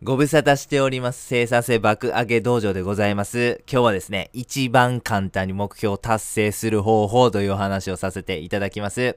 ご無沙汰しております。生産性爆上げ道場でございます。今日はですね、一番簡単に目標を達成する方法というお話をさせていただきます。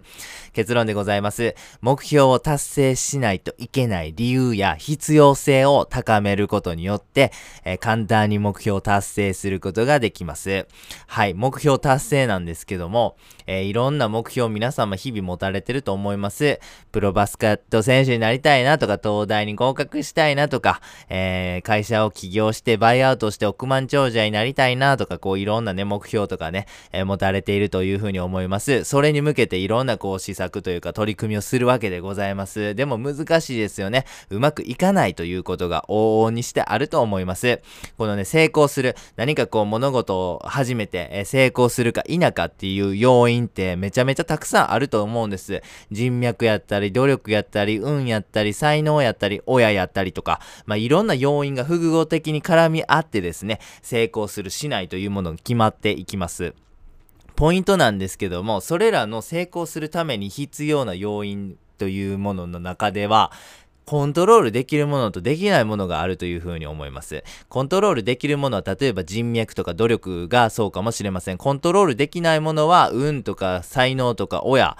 結論でございます。目標を達成しないといけない理由や必要性を高めることによって、えー簡単に目標を達成することができます。はい、目標達成なんですけども、えーいろんな目標を皆様日々持たれてると思います。プロバスケット選手になりたいなとか、東大に合格したいなとか、えー会社を起業してバイアウトして億万長者になりたいなとか、こういろんなね、目標とかね、えー持たれているというふうに思います。それに向けていろんなこう施策というか取り組みをするわけでございます。でも難しいですよね。うまくいかないということが往々にしてあると思います。このね、成功する、何かこう物事を始めて、えー成功するか否かっていう要因ってめちゃめちゃたくさんあると思うんです。人脈やったり、努力やったり、運やったり、才能やったり、親やったりとか、まあいろんな要因が複合的に絡み合ってですね、成功するしないというものが決まっていきます。ポイントなんですけども、それらの成功するために必要な要因というものの中では、コントロールできるものとできないものがあるというふうに思います。コントロールできるものは例えば人脈とか努力がそうかもしれません。コントロールできないものは運とか才能とか親、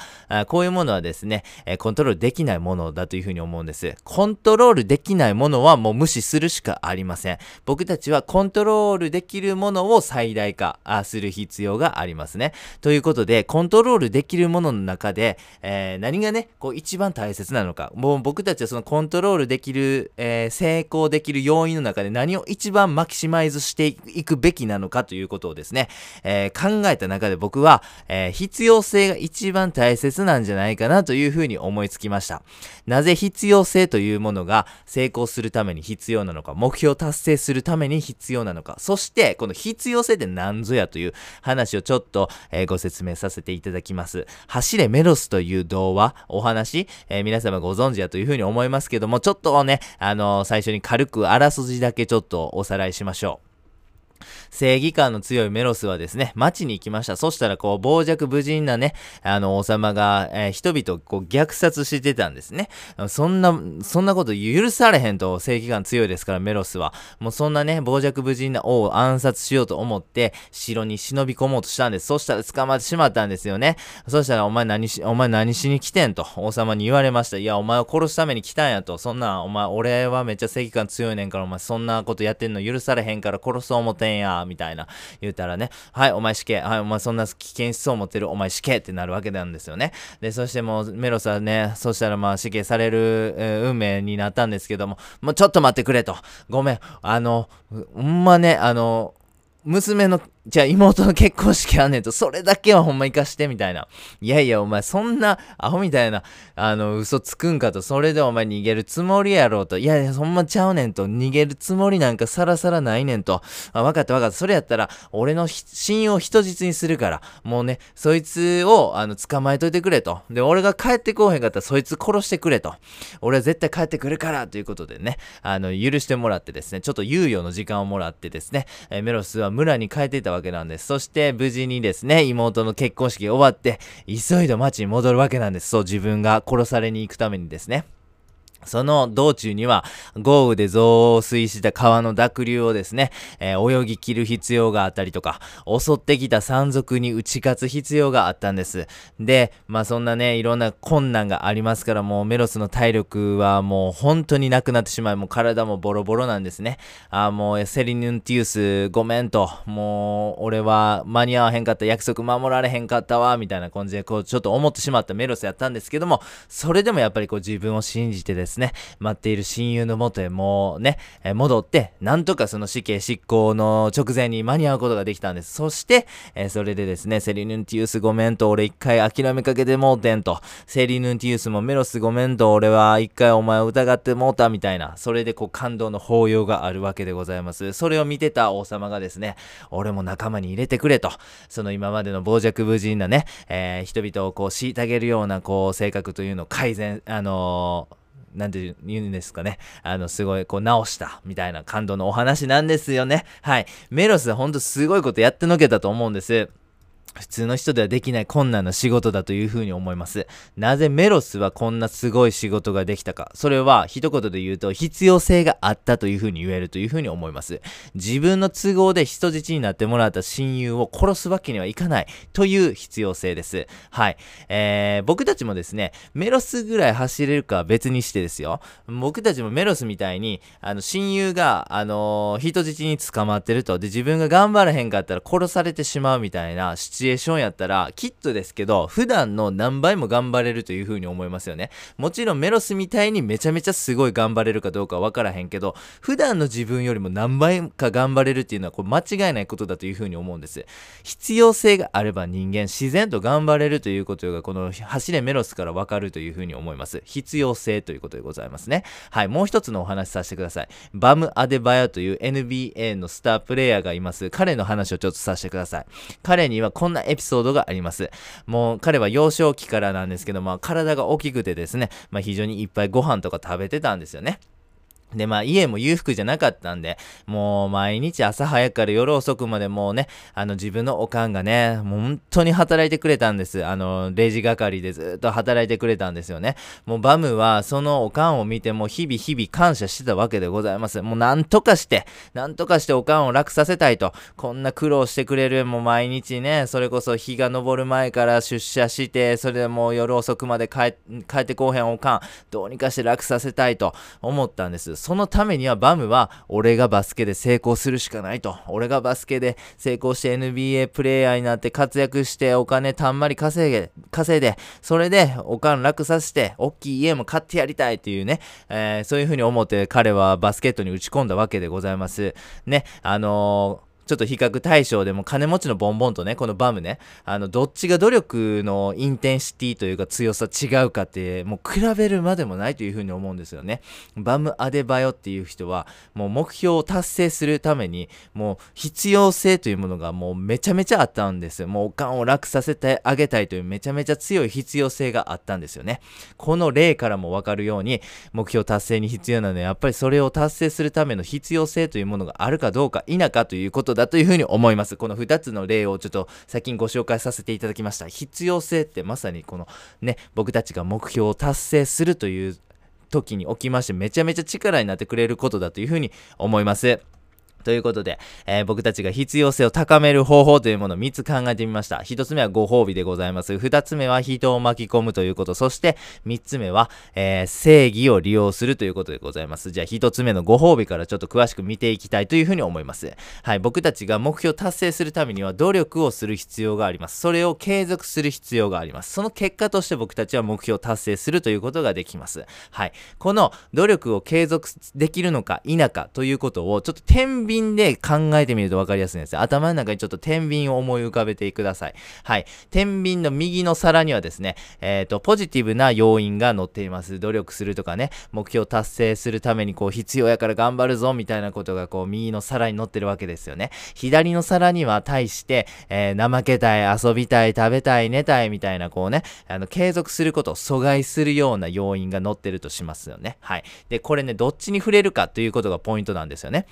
こういうものはですね、コントロールできないものだというふうに思うんです。コントロールできないものはもう無視するしかありません。僕たちはコントロールできるものを最大化する必要がありますね。ということで、コントロールできるものの中で、えー何がね、こう一番大切なのか。もう僕たちはそのコンントロールできる、えー成功できる要因の中で何を一番マキシマイズしていくべきなのかということをですね、えー考えた中で僕は、えー必要性が一番大切なんじゃないかなというふうに思いつきました。なぜ必要性というものが成功するために必要なのか、目標を達成するために必要なのか、そしてこの必要性って何ぞやという話をちょっと、えーご説明させていただきます。走れメロスという童話、お話、え皆様ご存知だというふうに思いますけども、ちょっとね、あの最初に軽くあらすじだけちょっとおさらいしましょう。正義感の強いメロスはですね、町に行きました。そしたら、こう、傍若無人なね、あの、王様が、えー人々をこう虐殺してたんですね。そんな、そんなこと許されへんと、正義感強いですから、メロスは。もうそんなね、傍若無人な王を暗殺しようと思って、城に忍び込もうとしたんです。そしたら捕まってしまったんですよね。そしたら、お前何し、お前何しに来てんと、王様に言われました。いや、お前を殺すために来たんやと。そんな、お前、俺はめっちゃ正義感強いねんから、お前そんなことやってんの許されへんから殺そう思てんや、みたいな。言うたらね、はい、お前死刑。はい、お前そんな危険思想を持ってる、お前死刑ってなるわけなんですよね。で、そしてもう、メロスはね、そしたらまあ死刑される、えー運命になったんですけども、もうちょっと待ってくれと。ごめん、あの、ほんまね、あの、娘の、じゃあ妹の結婚式あんねんと、それだけはほんま生かして、みたいな。いやいや、お前そんなアホみたいな、あの、嘘つくんかと、それでお前逃げるつもりやろうと。いやいや、そんまちゃうねんと、逃げるつもりなんかさらさらないねんと。あ、分かった分かった。それやったら、俺の信用を人質にするから、もうね、そいつを、あの、捕まえといてくれと。で、俺が帰ってこうへんかったら、そいつ殺してくれと。俺は絶対帰ってくるから、ということでね、あの、許してもらってですね、ちょっと猶予の時間をもらってですね、えメロスは村に帰っていたわけなんです。そして、無事にですね、妹の結婚式終わって、急いで町に戻るわけなんです。そう、自分が殺されに行くためにですね。その道中には豪雨で増水した川の濁流をですね、えー泳ぎ切る必要があったりとか、襲ってきた山賊に打ち勝つ必要があったんです。で、まあそんなね、いろんな困難がありますから、もうメロスの体力はもう本当になくなってしまい、もう体もボロボロなんですね。あーもうセリヌンティウスごめんと、もう俺は間に合わへんかった、約束守られへんかったわ、みたいな感じでこうちょっと思ってしまったメロスやったんですけども、それでもやっぱりこう自分を信じてですね、待っている親友のもとへもうね、え戻って、なんとかその死刑執行の直前に間に合うことができたんです。そして、えそれでですね、セリヌンティウスごめんと、俺一回諦めかけてもうてんと、セリヌンティウスもメロスごめんと、俺は一回お前を疑ってもうたみたいな、それでこう感動の抱擁があるわけでございます。それを見てた王様がですね、俺も仲間に入れてくれと、その今までの傍若無人なね、えー人々をこう虐げるようなこう性格というのを改善、あのーなんて言うんですかね。あの、すごい、こう、直した、みたいな感動のお話なんですよね。はい。メロス、ほんとすごいことやってのけたと思うんです。普通の人ではできない困難な仕事だというふうに思います。なぜメロスはこんなすごい仕事ができたか。それは一言で言うと必要性があったというふうに言えるというふうに思います。自分の都合で人質になってもらった親友を殺すわけにはいかないという必要性です。はい。えー、僕たちもですね、メロスぐらい走れるかは別にしてですよ。僕たちもメロスみたいに、あの、親友が、あのー、人質に捕まってると。で、自分が頑張らへんかったら殺されてしまうみたいなチュエーションやったら、きっとですけど、普段の何倍も頑張れるという風に思いますよね。もちろんメロスみたいにめちゃめちゃすごい頑張れるかどうかわからへんけど、普段の自分よりも何倍か頑張れるっていうのはこれ間違いないことだという風に思うんです。必要性があれば人間自然と頑張れるということがこの走れメロスからわかるという風に思います。必要性ということでございますね。はい、もう一つのお話させてください。バム・アデバヤという NBA のスタープレイヤーがいます。彼の話をちょっとさせてください。彼にはこんなエピソードがあります。もう彼は幼少期からなんですけど、まあ体が大きくてですね、まあ非常にいっぱいご飯とか食べてたんですよね。で、まあ家も裕福じゃなかったんで、もう毎日朝早くから夜遅くまでもうね、あの自分のおかんがね、もう本当に働いてくれたんです。あの、レジ係でずっと働いてくれたんですよね。もうバムはそのおかんを見ても日々日々感謝してたわけでございます。もうなんとかして、なんとかしておかんを楽させたいと。こんな苦労してくれる、もう毎日ね、それこそ日が昇る前から出社して、それでもう夜遅くまで帰ってこうへんおかん、どうにかして楽させたいと思ったんです。そのためにはバムは俺がバスケで成功するしかないと。俺がバスケで成功して NBA プレイヤーになって活躍してお金たんまり稼げ、稼いで、それでおかん楽させて、大きい家も買ってやりたいというね、えー、そういう風に思って彼はバスケットに打ち込んだわけでございます。ね、あのーちょっと比較対象でも金持ちのボンボンとね、このバムね、あの、どっちが努力のインテンシティというか強さ違うかって、もう比べるまでもないというふうに思うんですよね。バム・アデバヨっていう人は、もう目標を達成するために、もう必要性というものがもうめちゃめちゃあったんですよ。もうおかんを楽させてあげたいというめちゃめちゃ強い必要性があったんですよね。この例からもわかるように、目標達成に必要なのは、やっぱりそれを達成するための必要性というものがあるかどうか否かということだだというふうに思います。この2つの例をちょっと最近ご紹介させていただきました。必要性ってまさにこのね、僕たちが目標を達成するという時におきましてめちゃめちゃ力になってくれることだというふうに思います。ということで、えー、僕たちが必要性を高める方法というものを3つ考えてみました。1つ目はご褒美でございます。2つ目は人を巻き込むということ。そして3つ目は、えー、正義を利用するということでございます。じゃあ1つ目のご褒美からちょっと詳しく見ていきたいというふうに思います。はい、僕たちが目標を達成するためには努力をする必要があります。それを継続する必要があります。その結果として僕たちは目標を達成するということができます。はい、この努力を継続できるのか否かということをちょっと天秤で考えてみると分かりやすいんですよ。頭の中にちょっと天秤を思い浮かべてください。はい。天秤の右の皿にはですね、えっ、ー、と、ポジティブな要因が載っています。努力するとかね、目標達成するためにこう必要やから頑張るぞみたいなことがこう右の皿に載ってるわけですよね。左の皿には対して、えー、怠けたい、遊びたい、食べたい、寝たいみたいなこうね、あの、継続することを阻害するような要因が載ってるとしますよね。はい。で、これね、どっちに触れるかということがポイントなんですよね。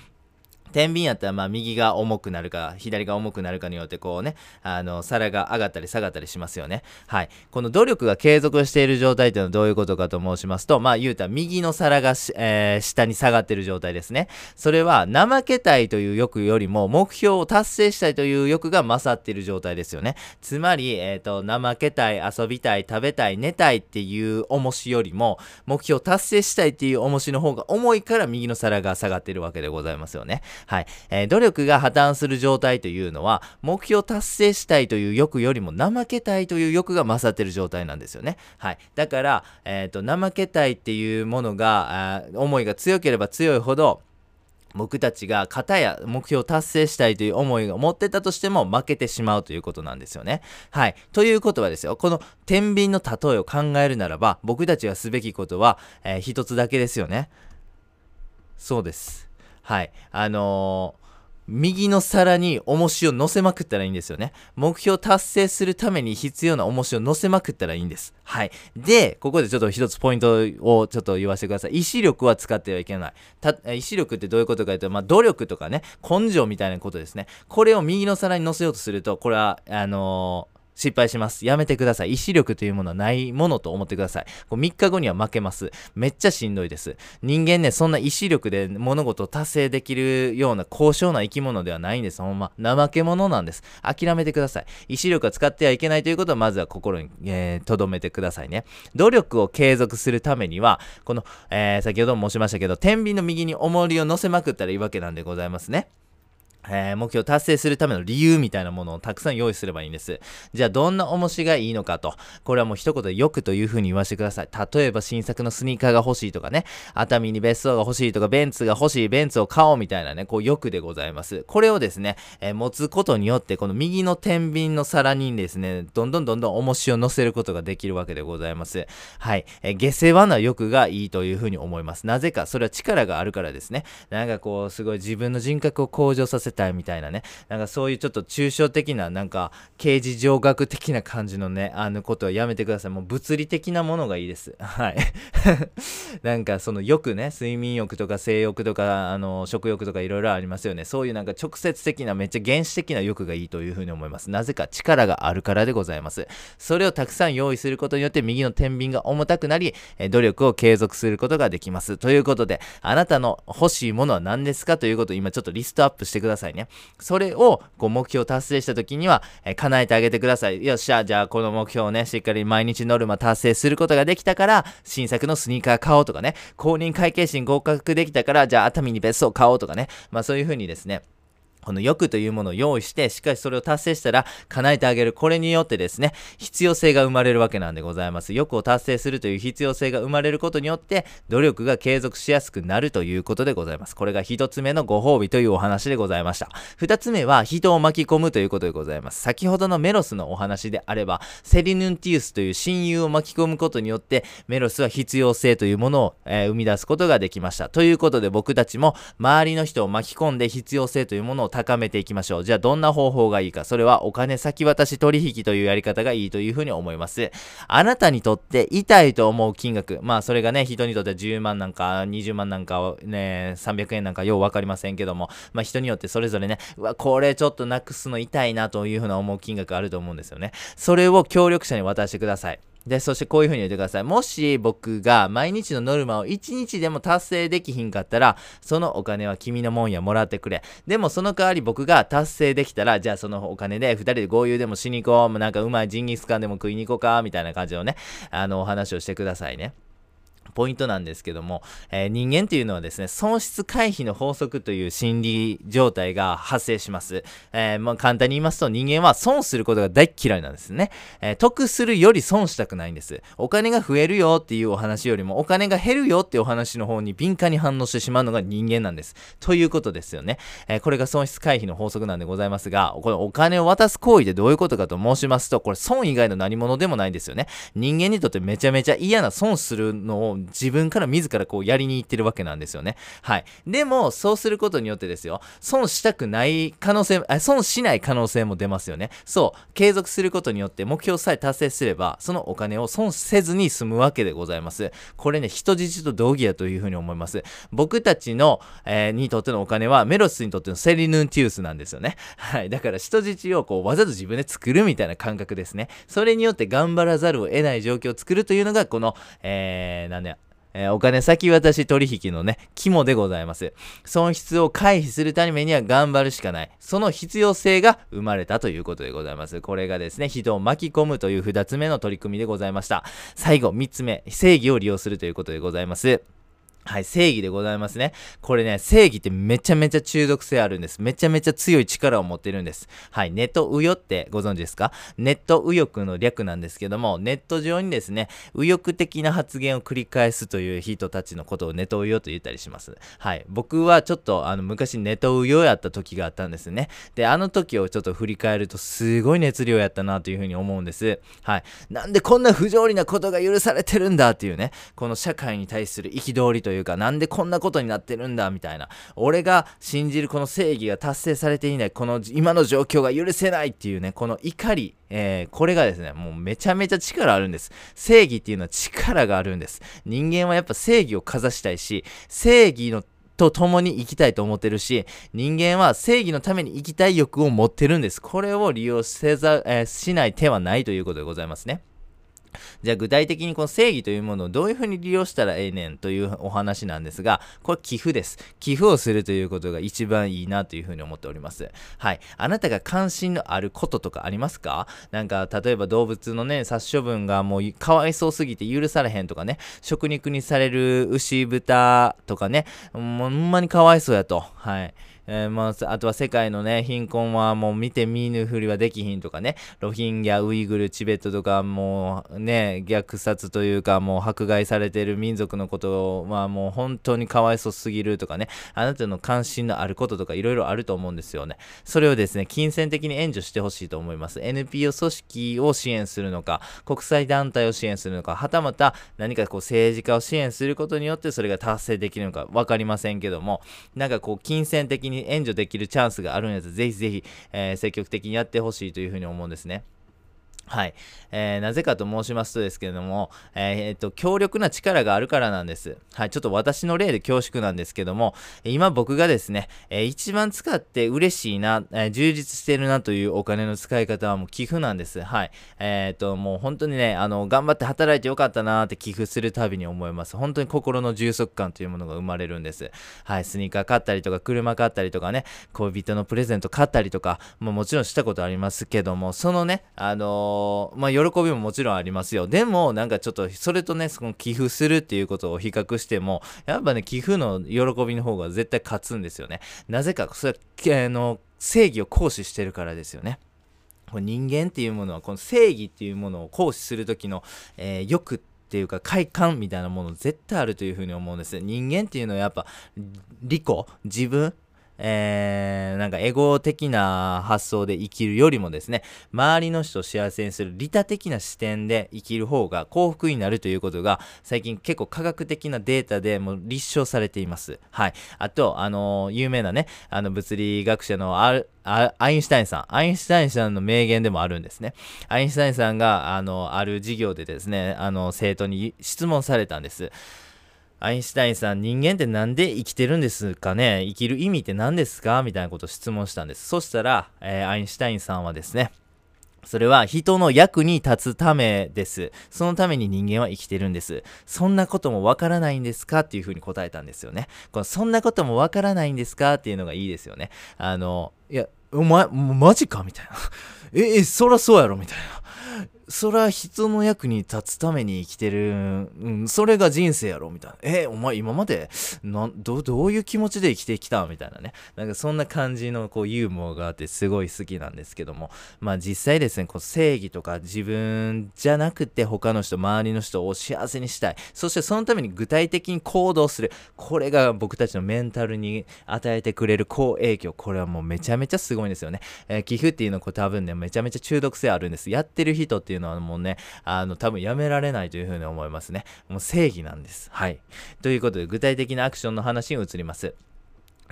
天秤やったらまあ右が重くなるか左が重くなるかによってこうねあの皿が上がったり下がったりしますよね。はい。この努力が継続している状態っていうのはどういうことかと申しますとまあ言うたら右の皿がえー、下に下がってる状態ですね。それは怠けたいという欲よりも目標を達成したいという欲が勝っている状態ですよね。つまりえっ、ー、と怠けたい遊びたい食べたい寝たいっていう重しよりも目標を達成したいっていう重しの方が重いから右の皿が下がってるわけでございますよね。はい。えー、努力が破綻する状態というのは、目標達成したいという欲よりも怠けたいという欲が勝ってる状態なんですよね。はい。だから、えっ、ー、と、怠けたいっていうものが、思いが強ければ強いほど、僕たちが型や目標を達成したいという思いを持ってたとしても負けてしまうということなんですよね。はい。ということはですよ、この天秤の例えを考えるならば、僕たちがすべきことは、えー、一つだけですよね。そうです。はい。あのー右の皿に重しを乗せまくったらいいんですよね。目標達成するために必要な重しを乗せまくったらいいんです。はい。で、ここでちょっと一つポイントをちょっと言わせてください。意志力は使ってはいけない。た意志力ってどういうことかというと、まあ、努力とかね、根性みたいなことですね。これを右の皿に乗せようとすると、これは、あのー失敗します。やめてください。意志力というものはないものと思ってください。こう3日後には負けます。めっちゃしんどいです。人間ね、そんな意志力で物事を達成できるような高尚な生き物ではないんです。ほんま。怠け者なんです。諦めてください。意志力は使ってはいけないということは、まずは心に、えー、留めてくださいね。努力を継続するためには、この、えー、先ほども申しましたけど、天秤の右に重りを乗せまくったらいいわけなんでございますね。えー、目標達成するための理由みたいなものをたくさん用意すればいいんです。じゃあどんな重しがいいのかと。これはもう一言でよくというふうに言わせてください。例えば新作のスニーカーが欲しいとかね、熱海に別荘が欲しいとか、ベンツが欲しい、ベンツを買おうみたいなね、こう欲でございます。これをですね、えー、持つことによって、この右の天秤の皿にですね、どんどんどんどん重しを乗せることができるわけでございます。はい。えー、下世話な欲がいいというふうに思います。なぜか、それは力があるからですね。なんかこう、すごい自分の人格を向上させたいみたいなね、なんかそういうちょっと抽象的な、なんか刑事上学的な感じのね、あのことはやめてください。もう物理的なものがいいです。はい。なんかその欲ね、睡眠欲とか性欲とか、あの、食欲とかいろいろありますよね。そういうなんか直接的な、めっちゃ原始的な欲がいいというふうに思います。なぜか力があるからでございます。それをたくさん用意することによって右の天秤が重たくなり、努力を継続することができます。ということで、あなたの欲しいものは何ですか？ということを今ちょっとリストアップしてくださいさいね。それをこう目標達成した時には、えー、叶えてあげてください。よっしゃ、じゃあこの目標をね、しっかり毎日ノルマ達成することができたから、新作のスニーカー買おうとかね、公認会計士に合格できたから、じゃあ熱海に別荘買おうとかね、まあそういう風にですね、この欲というものを用意して、しっかりそれを達成したら叶えてあげる。これによってですね、必要性が生まれるわけなんでございます。欲を達成するという必要性が生まれることによって、努力が継続しやすくなるということでございます。これが一つ目のご褒美というお話でございました。二つ目は、人を巻き込むということでございます。先ほどのメロスのお話であれば、セリヌンティウスという親友を巻き込むことによって、メロスは必要性というものを、えー、生み出すことができました。ということで僕たちも、周りの人を巻き込んで必要性というものを高めていきましょう。じゃあどんな方法がいいか。それはお金先渡し取引というやり方がいいというふうに思います。あなたにとって痛いと思う金額。まあそれがね、人にとっては10万なんか20万なんかね、300円なんかようわかりませんけども、まあ人によってそれぞれね、うわ、これちょっとなくすの痛いなというふうな思う金額あると思うんですよね。それを協力者に渡してください。で、そしてこういう風に言ってください。もし僕が毎日のノルマを1日でも達成できひんかったら、そのお金は君のもんやもらってくれ。でもその代わり僕が達成できたら、じゃあそのお金で2人で合流でもしに行こう。なんかうまいジンギスカンでも食いに行こうか。みたいな感じのね、あのお話をしてくださいね。ポイントなんですけども、えー、人間っていうのはですね、損失回避の法則という心理状態が発生します。えー、まあ、簡単に言いますと人間は損することが大嫌いなんですね。えー、得するより損したくないんです。お金が増えるよっていうお話よりも、お金が減るよっていうお話の方に敏感に反応してしまうのが人間なんです。ということですよね。えこれが損失回避の法則なんでございますが、このお金を渡す行為でどういうことかと申しますと、これ損以外の何者でもないんですよね。人間にとってめちゃめちゃ嫌な損するのを自分から自らこうやりに行ってるわけなんですよね。はい。でも、そうすることによってですよ、損したくない可能性、あ損しない可能性も出ますよね。そう、継続することによって目標さえ達成すれば、そのお金を損せずに済むわけでございます。これね、人質と同義だというふうに思います。僕たちの、えー、にとってのお金は、メロスにとってのセリヌンティウスなんですよね。はい。だから人質をこう、わざと自分で作るみたいな感覚ですね。それによって頑張らざるを得ない状況を作るというのが、この、えー、なんだえー、お金先渡し取引のね、肝でございます。損失を回避するためには頑張るしかない。その必要性が生まれたということでございます。これがですね、人を巻き込むという二つ目の取り組みでございました。最後、三つ目、正義を利用するということでございます。はい、正義でございますね。これね、正義ってめちゃめちゃ中毒性あるんです。めちゃめちゃ強い力を持ってるんです。はい、ネット右翼ってご存知ですか？ネット右翼の略なんですけども、ネット上にですね、右翼的な発言を繰り返すという人たちのことをネット右翼と言ったりします。はい、僕はちょっとあの昔ネット右翼やった時があったんですね。で、あの時をちょっと振り返るとすごい熱量やったなというふうに思うんです。はい、なんでこんな不条理なことが許されてるんだっていうね、この社会に対する憤りとというか、なんでこんなことになってるんだ、みたいな。俺が信じるこの正義が達成されていない、この今の状況が許せないっていうね、この怒り、えー、これがですね、もうめちゃめちゃ力あるんです。正義っていうのは力があるんです。人間はやっぱ正義をかざしたいし、正義のと共に生きたいと思ってるし、人間は正義のために生きたい欲を持ってるんです。これを利用せざ、えー、しない手はないということでございますね。じゃあ具体的にこの正義というものをどういうふうに利用したらええねんというお話なんですが、これ寄付です。寄付をするということが一番いいなというふうに思っております。はい。あなたが関心のあることとかありますか？なんか例えば動物のね、殺処分がもうかわいそうすぎて許されへんとかね、食肉にされる牛豚とかね、ほんまにかわいそうやと。はい。えー、まあ、あとは世界のね、貧困はもう見て見ぬふりはできひんとかね、ロヒンギャ、ウイグル、チベットとかもうね、虐殺というかもう迫害されてる民族のことはもう本当にかわいそすぎるとかね、あなたの関心のあることとかいろいろあると思うんですよね。それをですね、金銭的に援助してほしいと思います。NPO 組織を支援するのか、国際団体を支援するのか、はたまた何かこう政治家を支援することによってそれが達成できるのか分かりませんけども、なんかこう金銭的にに援助できるチャンスがあるんやつぜひぜひ、えー、積極的にやってほしいというふうに思うんですね。はい。えー、なぜかと申しますとですけれども、えー、っと、強力な力があるからなんです。はい。ちょっと私の例で恐縮なんですけども、今僕がですね、えー、一番使って嬉しいな、えー、充実してるなというお金の使い方はもう寄付なんです。はい。えー、と、もう本当にね、あの、頑張って働いてよかったなって寄付するたびに思います。本当に心の充足感というものが生まれるんです。はい。スニーカー買ったりとか、車買ったりとかね、恋人のプレゼント買ったりとか、ももちろんしたことありますけども、そのね、あのまあ、喜びももちろんありますよ。でも、なんかちょっと、それとね、その寄付するっていうことを比較しても、やっぱね、寄付の喜びの方が絶対勝つんですよね。なぜか、それは、あの、正義を行使してるからですよね。人間っていうものは、この正義っていうものを行使する時の、えー、欲っていうか快感みたいなもの絶対あるというふうに思うんです。人間っていうのはやっぱ利己、自分、えー、なんかエゴ的な発想で生きるよりもですね、周りの人を幸せにする利他的な視点で生きる方が幸福になるということが、最近結構科学的なデータでも立証されています。はい。あと、あのー、有名なね、あの、物理学者のアアインシュタインさん。アインシュタインさんの名言でもあるんですね。アインシュタインさんが、あの、ある授業でですね、あの、生徒に質問されたんです。アインシュタインさん、人間って何で生きてるんですかね？生きる意味って何ですか？みたいなことを質問したんです。そしたら、えー、アインシュタインさんはですね、それは人の役に立つためです。そのために人間は生きてるんです。そんなこともわからないんですか？っていうふうに答えたんですよね。このそんなこともわからないんですか？っていうのがいいですよね。あの、いや、お前、マジか？みたいな。え、え、そらそうやろ？みたいな。それは人の役に立つために生きてる、うん、それが人生やろみたいな。え、お前今まで、な、ど、どういう気持ちで生きてきた？みたいなね。なんかそんな感じのこうユーモアがあってすごい好きなんですけども。まあ実際ですね、こう正義とか自分じゃなくて他の人、周りの人を幸せにしたい。そしてそのために具体的に行動する。これが僕たちのメンタルに与えてくれる好影響。これはもうめちゃめちゃすごいんですよね。えー、寄付っていうのこう多分ね、めちゃめちゃ中毒性あるんです。やってる人っていういうのはもうね、あの、多分やめられないというふうに思いますね。もう正義なんです。はい。ということで、具体的なアクションの話に移ります。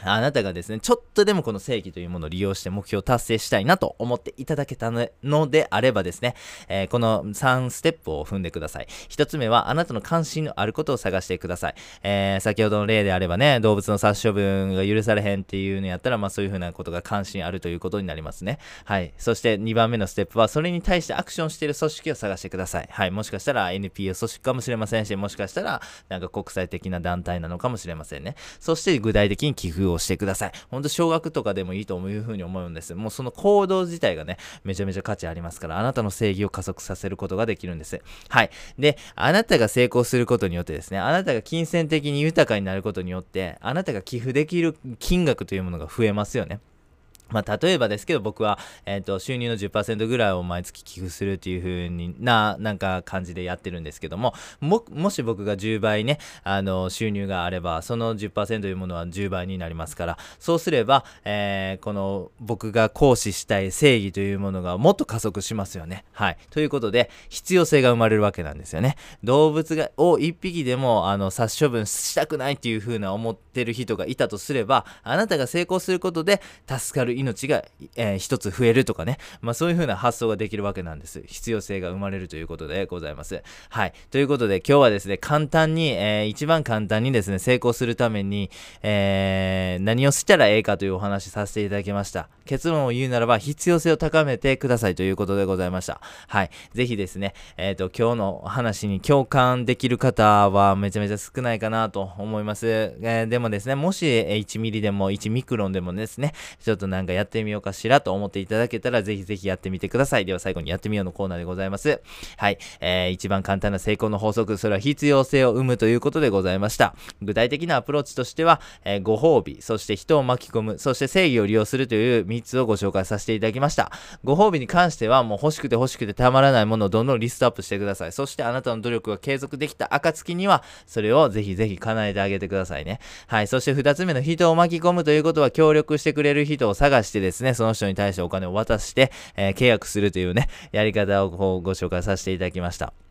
あなたがですね、ちょっとでもこの正義というものを利用して目標を達成したいなと思っていただけたのであればですね、えー、この3ステップを踏んでください。1つ目は、あなたの関心のあることを探してください。えー、先ほどの例であればね、動物の殺処分が許されへんっていうのやったら、まあそういうふうなことが関心あるということになりますね。はい。そして2番目のステップは、それに対してアクションしている組織を探してください。はい。もしかしたら NPO 組織かもしれませんし、もしかしたらなんか国際的な団体なのかもしれませんね。そして具体的に寄付ををしてください。ほんと少額とかでもいいというふうに思うんです。もうその行動自体がね、めちゃめちゃ価値ありますから、あなたの正義を加速させることができるんです。はい。で、あなたが成功することによってですね、あなたが金銭的に豊かになることによって、あなたが寄付できる金額というものが増えますよね。まあ、例えばですけど、僕は、えっ、ー、と、収入の10%ぐらいを毎月寄付するっていう風にな、なんか感じでやってるんですけども、も、もし僕が10倍ね、あの、収入があれば、その10%というものは10倍になりますから、そうすれば、えー、この、僕が行使したい正義というものがもっと加速しますよね。はい。ということで、必要性が生まれるわけなんですよね。動物が、を1匹でも、あの、殺処分したくないっていう風な思ってる人がいたとすれば、あなたが成功することで、助かる命が、えー、一つ増えるとかね、まあそういう風な発想ができるわけなんです。必要性が生まれるということでございます。はい。ということで今日はですね、簡単に、えー、一番簡単にですね、成功するために、えー、何をしたらええかというお話させていただきました。結論を言うならば、必要性を高めてくださいということでございました。はい。ぜひですね、えっ、ー、と、今日の話に共感できる方はめちゃめちゃ少ないかなと思います。えー、でもですね、もし1ミリでも1ミクロンでもですね、ちょっとなんかやってみようかしらと思っていただけたら、ぜひぜひやってみてください。では最後にやってみようのコーナーでございます。はい。えー、一番簡単な成功の法則、それは必要性を生むということでございました。具体的なアプローチとしては、えー、ご褒美、そして人を巻き込む、そして正義を利用するという3つをご紹介させていただきました。ご褒美に関しては、もう欲しくて欲しくてたまらないものをどんどんリストアップしてください。そしてあなたの努力が継続できた暁には、それをぜひぜひ叶えてあげてくださいね。はい。そして2つ目の人を巻き込むということは、協力してくれる人を探してですね、その人に対してお金を渡して、えー、契約するというね、やり方をご紹介させていただきました。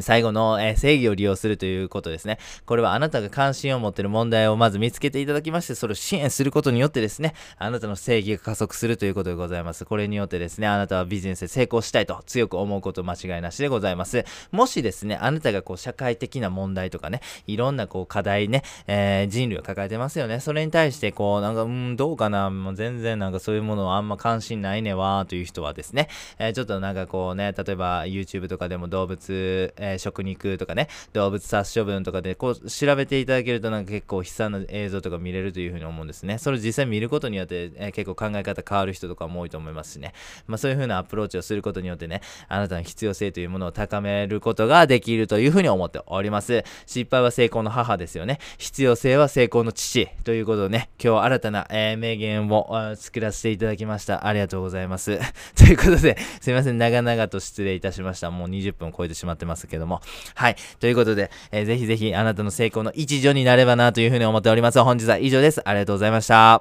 最後の、え、正義を利用するということですね。これはあなたが関心を持っている問題をまず見つけていただきまして、それを支援することによってですね、あなたの正義が加速するということでございます。これによってですね、あなたはビジネスで成功したいと強く思うこと間違いなしでございます。もしですね、あなたがこう社会的な問題とかね、いろんなこう課題ね、えー、人類を抱えてますよね。それに対してこう、なんか、うん、どうかな、もう全然なんかそういうものはあんま関心ないねわー、という人はですね、えー、ちょっとなんかこうね、例えば YouTube とかでも動物、えー、食肉とかね、動物殺処分とかで、こう、調べていただけるとなんか結構悲惨な映像とか見れるというふうに思うんですね。それ実際見ることによって、えー、結構考え方変わる人とかも多いと思いますしね。まあそういうふうなアプローチをすることによってね、あなたの必要性というものを高めることができるというふうに思っております。失敗は成功の母ですよね。必要性は成功の父ということでね、今日新たな、えー、名言を作らせていただきました。ありがとうございます。ということで、すいません、長々と失礼いたしました。もう20分超えてしまってますますけども。はい。ということで、えー、ぜひぜひあなたの成功の一助になればなというふうに思っております。本日は以上です。ありがとうございました。